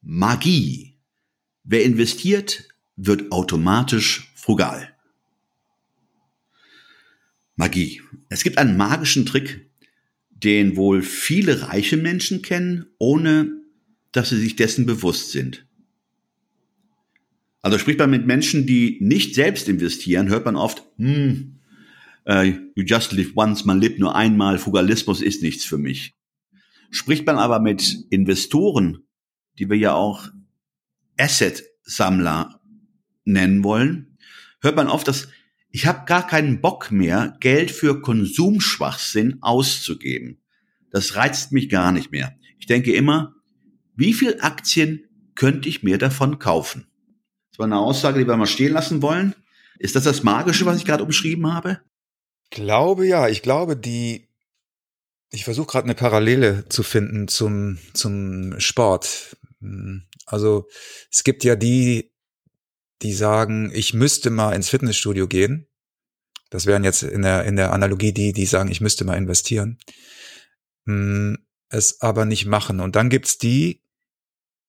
Magie. Wer investiert, wird automatisch frugal. Magie. Es gibt einen magischen Trick, den wohl viele reiche Menschen kennen, ohne dass sie sich dessen bewusst sind. Also spricht man mit Menschen, die nicht selbst investieren, hört man oft, hm, uh, you just live once, man lebt nur einmal, Fugalismus ist nichts für mich. Spricht man aber mit Investoren, die wir ja auch Asset-Sammler nennen wollen, hört man oft, dass ich habe gar keinen Bock mehr, Geld für Konsumschwachsinn auszugeben. Das reizt mich gar nicht mehr. Ich denke immer, wie viel Aktien könnte ich mir davon kaufen? Das war eine Aussage, die wir mal stehen lassen wollen. Ist das das Magische, was ich gerade umschrieben habe? Glaube ja. Ich glaube, die ich versuche gerade eine Parallele zu finden zum, zum Sport. Hm, also es gibt ja die, die sagen, ich müsste mal ins Fitnessstudio gehen. Das wären jetzt in der, in der Analogie die, die sagen, ich müsste mal investieren. Hm, es aber nicht machen. Und dann gibt's die,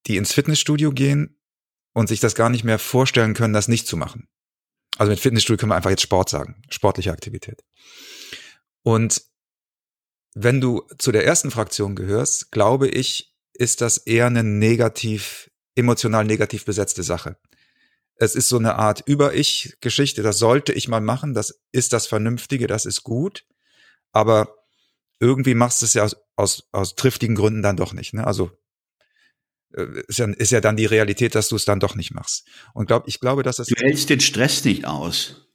die ins Fitnessstudio gehen und sich das gar nicht mehr vorstellen können, das nicht zu machen. Also mit Fitnessstudio können wir einfach jetzt Sport sagen, sportliche Aktivität. Und wenn du zu der ersten Fraktion gehörst, glaube ich, ist das eher eine negativ, emotional negativ besetzte Sache. Es ist so eine Art Über-Ich-Geschichte, das sollte ich mal machen, das ist das Vernünftige, das ist gut, aber irgendwie machst du es ja aus, aus, aus triftigen Gründen dann doch nicht. Ne? Also äh, ist ja, ist ja dann die Realität, dass du es dann doch nicht machst. Und glaub, ich glaube, dass das. Du hältst den Stress nicht aus,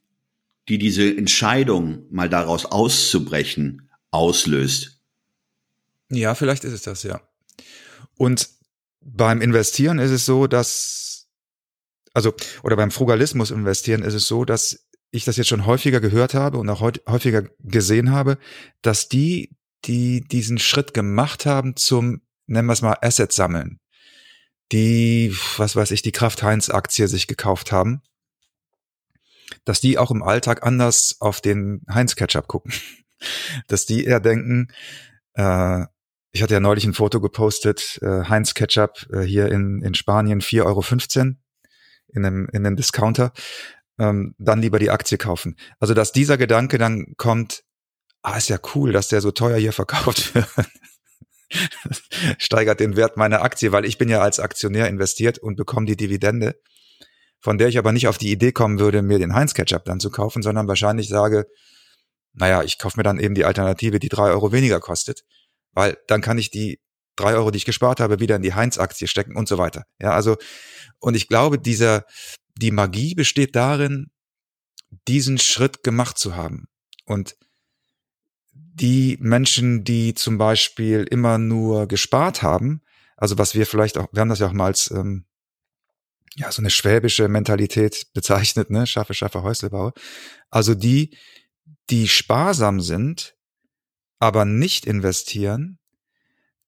die diese Entscheidung, mal daraus auszubrechen, auslöst. Ja, vielleicht ist es das, ja. Und beim Investieren ist es so, dass, also, oder beim Frugalismus investieren ist es so, dass ich das jetzt schon häufiger gehört habe und auch häufiger gesehen habe, dass die, die diesen Schritt gemacht haben zum, nennen wir es mal, Asset sammeln, die, was weiß ich, die Kraft Heinz Aktie sich gekauft haben, dass die auch im Alltag anders auf den Heinz Ketchup gucken. Dass die eher denken, äh, ich hatte ja neulich ein Foto gepostet, äh, Heinz Ketchup äh, hier in, in Spanien 4,15 Euro in einem, in einem Discounter, ähm, dann lieber die Aktie kaufen. Also dass dieser Gedanke dann kommt, ah, ist ja cool, dass der so teuer hier verkauft wird. steigert den Wert meiner Aktie, weil ich bin ja als Aktionär investiert und bekomme die Dividende, von der ich aber nicht auf die Idee kommen würde, mir den Heinz Ketchup dann zu kaufen, sondern wahrscheinlich sage, naja, ich kaufe mir dann eben die Alternative, die drei Euro weniger kostet weil dann kann ich die drei Euro, die ich gespart habe, wieder in die Heinz-Aktie stecken und so weiter. Ja, also, und ich glaube, dieser, die Magie besteht darin, diesen Schritt gemacht zu haben. Und die Menschen, die zum Beispiel immer nur gespart haben, also was wir vielleicht auch, wir haben das ja auch mal als ähm, ja so eine schwäbische Mentalität bezeichnet, ne, schaffe, schaffe, Häuslebauer. Also die, die sparsam sind, aber nicht investieren,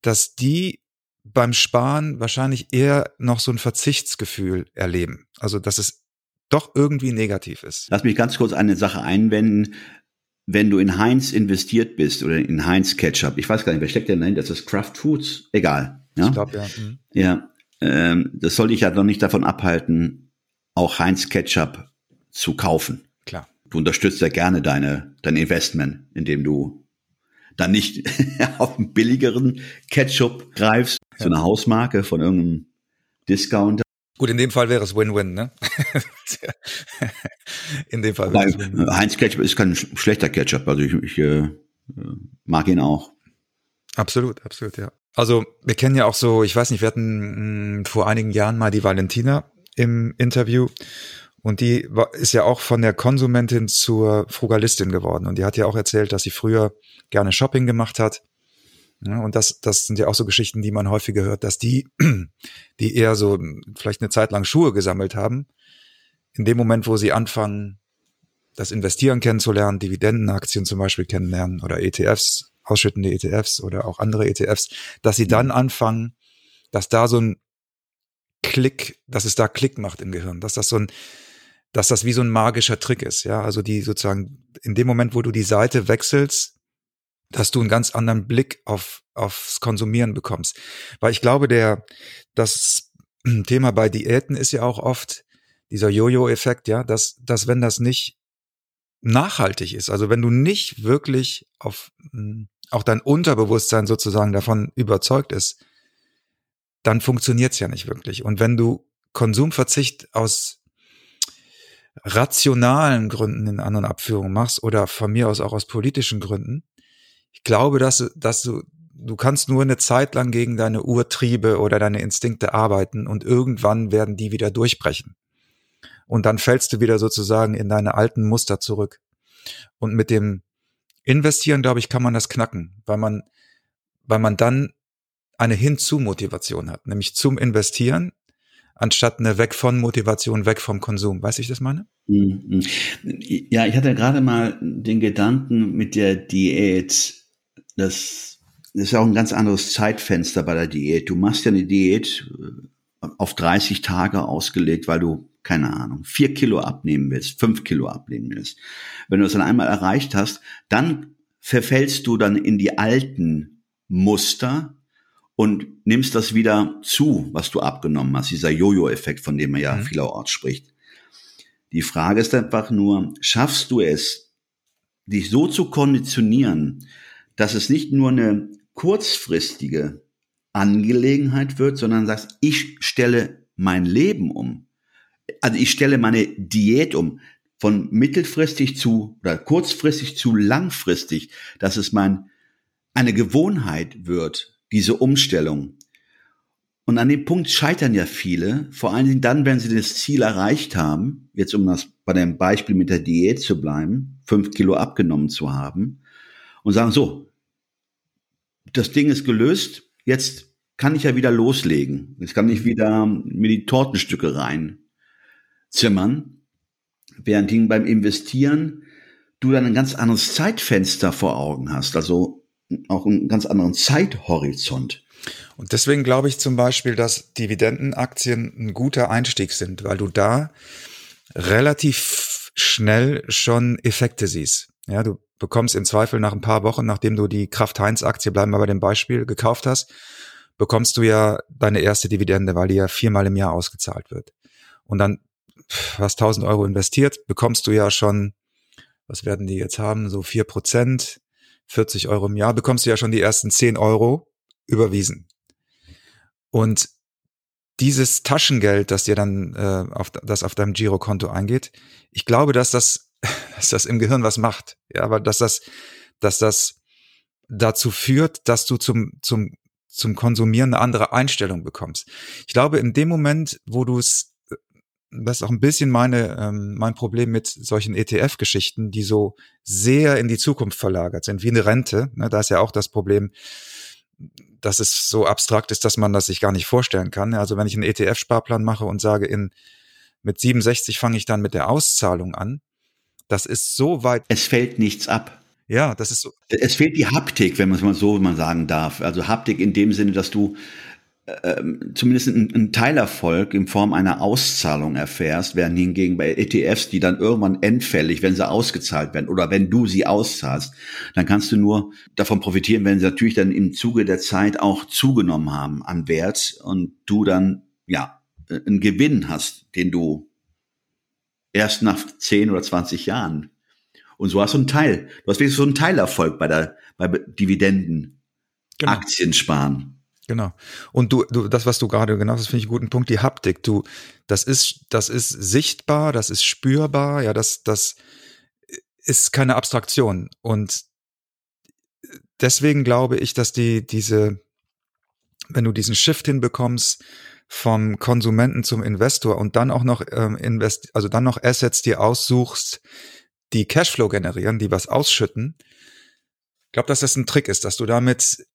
dass die beim Sparen wahrscheinlich eher noch so ein Verzichtsgefühl erleben. Also, dass es doch irgendwie negativ ist. Lass mich ganz kurz eine Sache einwenden. Wenn du in Heinz investiert bist oder in Heinz Ketchup, ich weiß gar nicht, wer steckt denn dahinter? Das ist Kraft Foods? Egal. Ja? Ich glaube, ja. Mhm. Ja, ähm, das soll dich ja noch nicht davon abhalten, auch Heinz Ketchup zu kaufen. Klar. Du unterstützt ja gerne deine, dein Investment, indem du dann nicht auf einen billigeren Ketchup greifst, ja. so eine Hausmarke von irgendeinem Discounter. Gut, in dem Fall wäre es Win-Win, ne? in dem Fall wäre es. Heinz Ketchup ist kein schlechter Ketchup, also ich, ich äh, mag ihn auch. Absolut, absolut, ja. Also wir kennen ja auch so, ich weiß nicht, wir hatten mh, hm, vor einigen Jahren mal die Valentina im Interview und die war, ist ja auch von der Konsumentin zur Frugalistin geworden. Und die hat ja auch erzählt, dass sie früher gerne Shopping gemacht hat. Ja, und das, das sind ja auch so Geschichten, die man häufiger hört, dass die, die eher so vielleicht eine Zeit lang Schuhe gesammelt haben, in dem Moment, wo sie anfangen, das Investieren kennenzulernen, Dividendenaktien zum Beispiel kennenlernen oder ETFs, ausschüttende ETFs oder auch andere ETFs, dass sie dann anfangen, dass da so ein Klick, dass es da Klick macht im Gehirn, dass das so ein, dass das wie so ein magischer Trick ist, ja, also die sozusagen in dem Moment, wo du die Seite wechselst, dass du einen ganz anderen Blick auf aufs Konsumieren bekommst, weil ich glaube, der das Thema bei Diäten ist ja auch oft dieser Jojo-Effekt, ja, dass dass wenn das nicht nachhaltig ist, also wenn du nicht wirklich auf hm, auch dein Unterbewusstsein sozusagen davon überzeugt ist, dann funktioniert's ja nicht wirklich. Und wenn du Konsumverzicht aus rationalen Gründen in anderen Abführungen machst oder von mir aus auch aus politischen Gründen, ich glaube, dass, dass du, du kannst nur eine Zeit lang gegen deine Urtriebe oder deine Instinkte arbeiten und irgendwann werden die wieder durchbrechen. Und dann fällst du wieder sozusagen in deine alten Muster zurück. Und mit dem Investieren, glaube ich, kann man das knacken, weil man, weil man dann eine Hinzu-Motivation hat, nämlich zum Investieren, anstatt eine Weg von Motivation, weg vom Konsum. Weiß ich das meine? Mhm. Ja, ich hatte gerade mal den Gedanken mit der Diät, das, ist auch ein ganz anderes Zeitfenster bei der Diät. Du machst ja eine Diät äh, auf 30 Tage ausgelegt, weil du, keine Ahnung, vier Kilo abnehmen willst, fünf Kilo abnehmen willst. Wenn du das dann einmal erreicht hast, dann verfällst du dann in die alten Muster, und nimmst das wieder zu, was du abgenommen hast, dieser Jojo-Effekt, von dem man ja mhm. vielerorts spricht. Die Frage ist einfach nur, schaffst du es, dich so zu konditionieren, dass es nicht nur eine kurzfristige Angelegenheit wird, sondern sagst, ich stelle mein Leben um. Also ich stelle meine Diät um von mittelfristig zu oder kurzfristig zu langfristig, dass es mein eine Gewohnheit wird, diese Umstellung. Und an dem Punkt scheitern ja viele, vor allen Dingen dann, wenn sie das Ziel erreicht haben, jetzt um das bei dem Beispiel mit der Diät zu bleiben, fünf Kilo abgenommen zu haben und sagen, so, das Ding ist gelöst, jetzt kann ich ja wieder loslegen. Jetzt kann ich wieder mir die Tortenstücke rein zimmern, während beim Investieren du dann ein ganz anderes Zeitfenster vor Augen hast. Also auch einen ganz anderen Zeithorizont. Und deswegen glaube ich zum Beispiel, dass Dividendenaktien ein guter Einstieg sind, weil du da relativ schnell schon Effekte siehst. Ja, du bekommst im Zweifel nach ein paar Wochen, nachdem du die Kraft-Heinz-Aktie, bleiben wir bei dem Beispiel, gekauft hast, bekommst du ja deine erste Dividende, weil die ja viermal im Jahr ausgezahlt wird. Und dann hast 1000 Euro investiert, bekommst du ja schon, was werden die jetzt haben, so vier Prozent 40 Euro im Jahr, bekommst du ja schon die ersten 10 Euro überwiesen. Und dieses Taschengeld, das dir dann äh, auf, das auf deinem Girokonto eingeht, ich glaube, dass das, dass das im Gehirn was macht. Ja, aber dass das, dass das dazu führt, dass du zum, zum, zum Konsumieren eine andere Einstellung bekommst. Ich glaube, in dem Moment, wo du es das ist auch ein bisschen meine, ähm, mein Problem mit solchen ETF-Geschichten, die so sehr in die Zukunft verlagert sind, wie eine Rente. Ne, da ist ja auch das Problem, dass es so abstrakt ist, dass man das sich gar nicht vorstellen kann. Also wenn ich einen ETF-Sparplan mache und sage, in, mit 67 fange ich dann mit der Auszahlung an, das ist so weit. Es fällt nichts ab. Ja, das ist so. Es fehlt die Haptik, wenn man es mal so mal sagen darf. Also Haptik in dem Sinne, dass du ähm, zumindest einen Teilerfolg in Form einer Auszahlung erfährst, während hingegen bei ETFs, die dann irgendwann endfällig, wenn sie ausgezahlt werden oder wenn du sie auszahlst, dann kannst du nur davon profitieren, wenn sie natürlich dann im Zuge der Zeit auch zugenommen haben an Wert und du dann ja einen Gewinn hast, den du erst nach 10 oder 20 Jahren und so hast du einen Teil, du hast wirklich so einen Teilerfolg bei der bei Dividenden, genau. Aktien sparen. Genau. Und du, du, das, was du gerade genau, das finde ich einen guten Punkt, die Haptik. Du, das ist, das ist sichtbar, das ist spürbar, ja, das, das ist keine Abstraktion. Und deswegen glaube ich, dass die, diese, wenn du diesen Shift hinbekommst vom Konsumenten zum Investor und dann auch noch ähm, invest, also dann noch Assets dir aussuchst, die Cashflow generieren, die was ausschütten, Ich glaube, dass das ein Trick ist, dass du damit,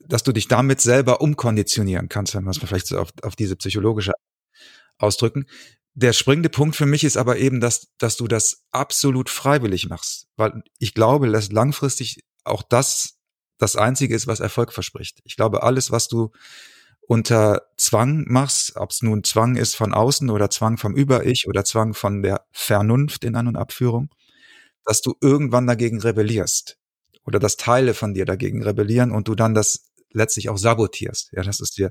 dass du dich damit selber umkonditionieren kannst, wenn wir es vielleicht so auf, auf diese psychologische ausdrücken. Der springende Punkt für mich ist aber eben, dass, dass du das absolut freiwillig machst, weil ich glaube, dass langfristig auch das das Einzige ist, was Erfolg verspricht. Ich glaube, alles, was du unter Zwang machst, ob es nun Zwang ist von außen oder Zwang vom Über-Ich oder Zwang von der Vernunft in An- und Abführung, dass du irgendwann dagegen rebellierst oder dass Teile von dir dagegen rebellieren und du dann das letztlich auch sabotierst. Ja, das ist dir.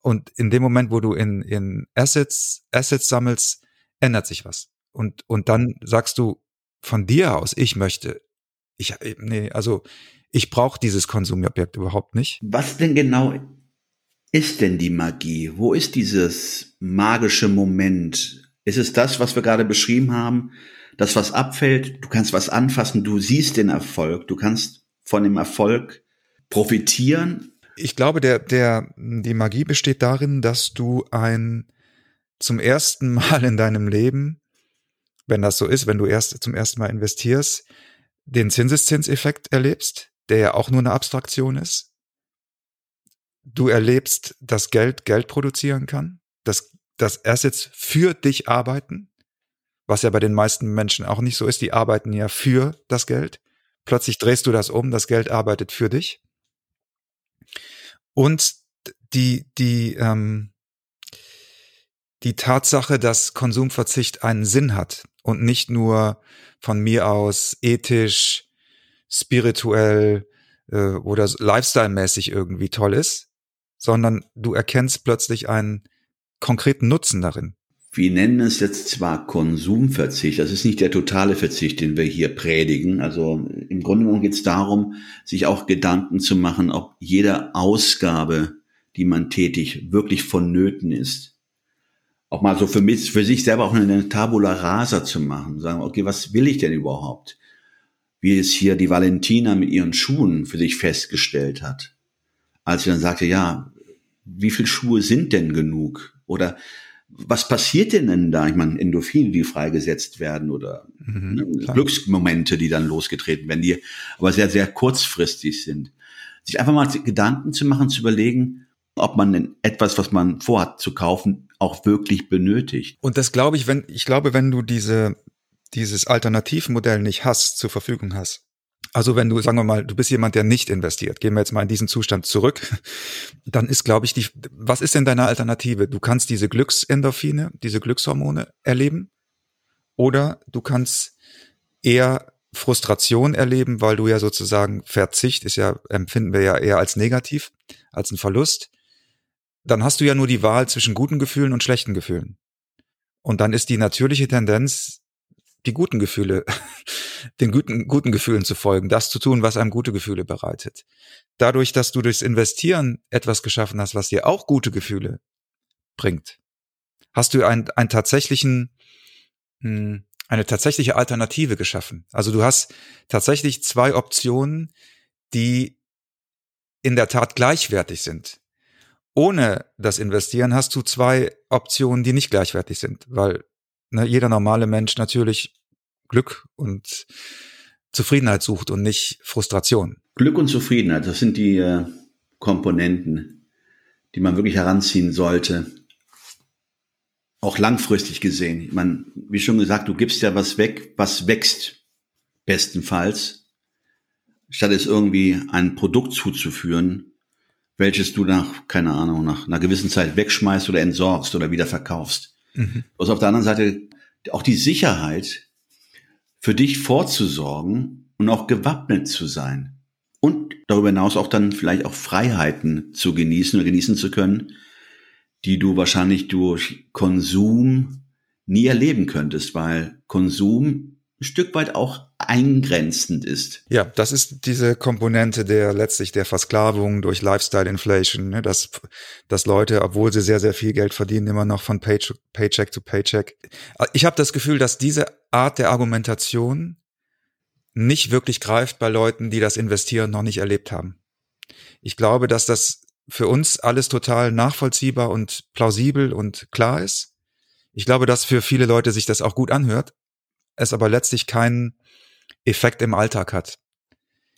Und in dem Moment, wo du in, in Assets, Assets sammelst, ändert sich was. Und, und dann sagst du von dir aus, ich möchte, ich, nee, also ich brauche dieses Konsumobjekt überhaupt nicht. Was denn genau ist denn die Magie? Wo ist dieses magische Moment? Ist es das, was wir gerade beschrieben haben? Das, was abfällt, du kannst was anfassen, du siehst den Erfolg, du kannst von dem Erfolg profitieren. Ich glaube, der, der, die Magie besteht darin, dass du ein zum ersten Mal in deinem Leben, wenn das so ist, wenn du erst zum ersten Mal investierst, den Zinseszinseffekt erlebst, der ja auch nur eine Abstraktion ist. Du erlebst, dass Geld Geld produzieren kann, dass, dass Assets für dich arbeiten, was ja bei den meisten Menschen auch nicht so ist. Die arbeiten ja für das Geld. Plötzlich drehst du das um, das Geld arbeitet für dich. Und die, die, ähm, die Tatsache, dass Konsumverzicht einen Sinn hat und nicht nur von mir aus ethisch, spirituell äh, oder lifestyle-mäßig irgendwie toll ist, sondern du erkennst plötzlich einen konkreten Nutzen darin. Wir nennen es jetzt zwar Konsumverzicht, das ist nicht der totale Verzicht, den wir hier predigen. Also im Grunde genommen geht es darum, sich auch Gedanken zu machen, ob jede Ausgabe, die man tätigt, wirklich vonnöten ist. Auch mal so für mich, für sich selber auch eine Tabula rasa zu machen, sagen, okay, was will ich denn überhaupt? Wie es hier die Valentina mit ihren Schuhen für sich festgestellt hat. Als sie dann sagte, ja, wie viel Schuhe sind denn genug? Oder was passiert denn denn da? Ich meine, Endorphine, die freigesetzt werden oder mhm, ne, Glücksmomente, die dann losgetreten werden, die aber sehr, sehr kurzfristig sind. Sich einfach mal Gedanken zu machen, zu überlegen, ob man denn etwas, was man vorhat zu kaufen, auch wirklich benötigt. Und das glaube ich, wenn, ich glaube, wenn du diese, dieses Alternativmodell nicht hast, zur Verfügung hast, also wenn du, sagen wir mal, du bist jemand, der nicht investiert, gehen wir jetzt mal in diesen Zustand zurück, dann ist, glaube ich, die, was ist denn deine Alternative? Du kannst diese Glücksendorphine, diese Glückshormone erleben oder du kannst eher Frustration erleben, weil du ja sozusagen Verzicht ist ja, empfinden wir ja eher als negativ, als ein Verlust. Dann hast du ja nur die Wahl zwischen guten Gefühlen und schlechten Gefühlen. Und dann ist die natürliche Tendenz, die guten Gefühle, den guten, guten Gefühlen zu folgen, das zu tun, was einem gute Gefühle bereitet. Dadurch, dass du durchs Investieren etwas geschaffen hast, was dir auch gute Gefühle bringt, hast du einen, einen tatsächlichen, hm, eine tatsächliche Alternative geschaffen. Also du hast tatsächlich zwei Optionen, die in der Tat gleichwertig sind. Ohne das Investieren hast du zwei Optionen, die nicht gleichwertig sind, weil ne, jeder normale Mensch natürlich Glück und Zufriedenheit sucht und nicht Frustration. Glück und Zufriedenheit, das sind die äh, Komponenten, die man wirklich heranziehen sollte. Auch langfristig gesehen. Ich meine, wie schon gesagt, du gibst ja was weg, was wächst, bestenfalls, statt es irgendwie ein Produkt zuzuführen, welches du nach, keine Ahnung, nach einer gewissen Zeit wegschmeißt oder entsorgst oder wieder verkaufst. Mhm. Hast auf der anderen Seite auch die Sicherheit, für dich vorzusorgen und auch gewappnet zu sein. Und darüber hinaus auch dann vielleicht auch Freiheiten zu genießen oder genießen zu können, die du wahrscheinlich durch Konsum nie erleben könntest, weil Konsum Stück weit auch eingrenzend ist. Ja, das ist diese Komponente der letztlich der Versklavung durch Lifestyle Inflation, ne, dass, dass Leute, obwohl sie sehr, sehr viel Geld verdienen, immer noch von Pay Paycheck zu Paycheck. Ich habe das Gefühl, dass diese Art der Argumentation nicht wirklich greift bei Leuten, die das Investieren noch nicht erlebt haben. Ich glaube, dass das für uns alles total nachvollziehbar und plausibel und klar ist. Ich glaube, dass für viele Leute sich das auch gut anhört, es aber letztlich keinen Effekt im Alltag hat.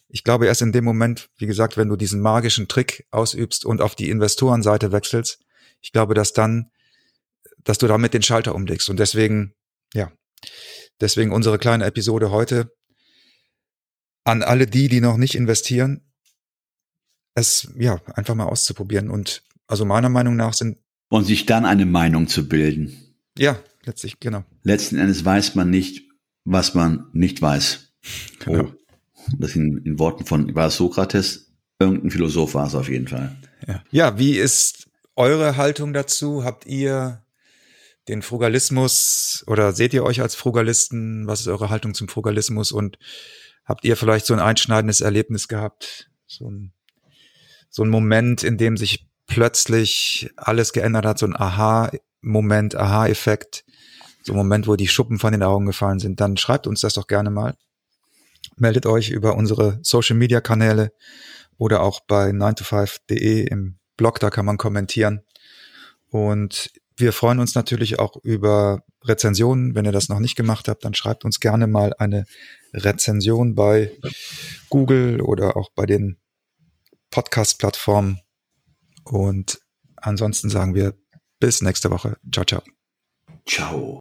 ich glaube, erst in dem Moment, wie gesagt, wenn du diesen magischen Trick ausübst und auf die Investorenseite wechselst, ich glaube, dass dann, dass du damit den Schalter umlegst. Und deswegen, ja, deswegen unsere kleine Episode heute an alle die, die noch nicht investieren, es ja einfach mal auszuprobieren. Und also meiner Meinung nach sind und sich dann eine Meinung zu bilden. Ja, letztlich genau. Letzten Endes weiß man nicht, was man nicht weiß. Oh. Das in, in Worten von war Sokrates, irgendein Philosoph war es auf jeden Fall. Ja. ja, wie ist eure Haltung dazu? Habt ihr den Frugalismus oder seht ihr euch als Frugalisten? Was ist eure Haltung zum Frugalismus? Und habt ihr vielleicht so ein einschneidendes Erlebnis gehabt? So ein, so ein Moment, in dem sich plötzlich alles geändert hat, so ein Aha-Moment, Aha-Effekt, so ein Moment, wo die Schuppen von den Augen gefallen sind, dann schreibt uns das doch gerne mal. Meldet euch über unsere Social-Media-Kanäle oder auch bei 9to5.de im Blog, da kann man kommentieren. Und wir freuen uns natürlich auch über Rezensionen. Wenn ihr das noch nicht gemacht habt, dann schreibt uns gerne mal eine Rezension bei Google oder auch bei den Podcast-Plattformen. Und ansonsten sagen wir bis nächste Woche. Ciao, ciao. Ciao.